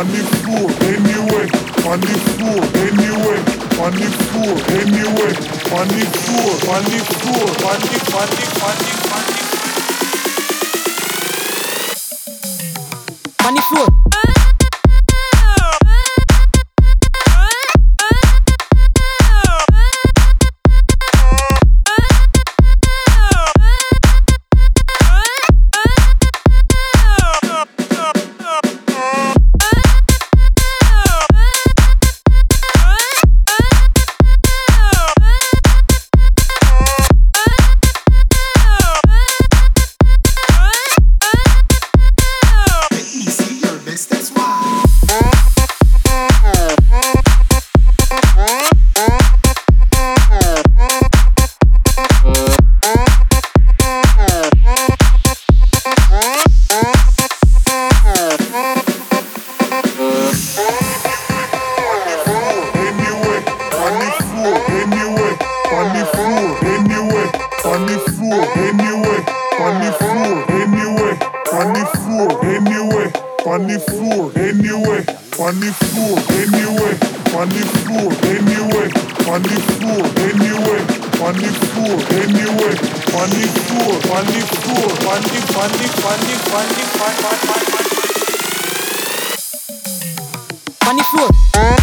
on the floor anyway, on the floor anyway, on the floor anyway, on the floor, on the floor, on the, on the, on the, on the, on the floor. Floor, anyway, on the floor, anyway, on the floor, anyway, on the floor, anyway, on the floor, anyway, on the floor, anyway, on the floor, anyway, on the floor, anyway, on the floor, on the floor, on the, on the, on the, on the, on the, on the. Floor.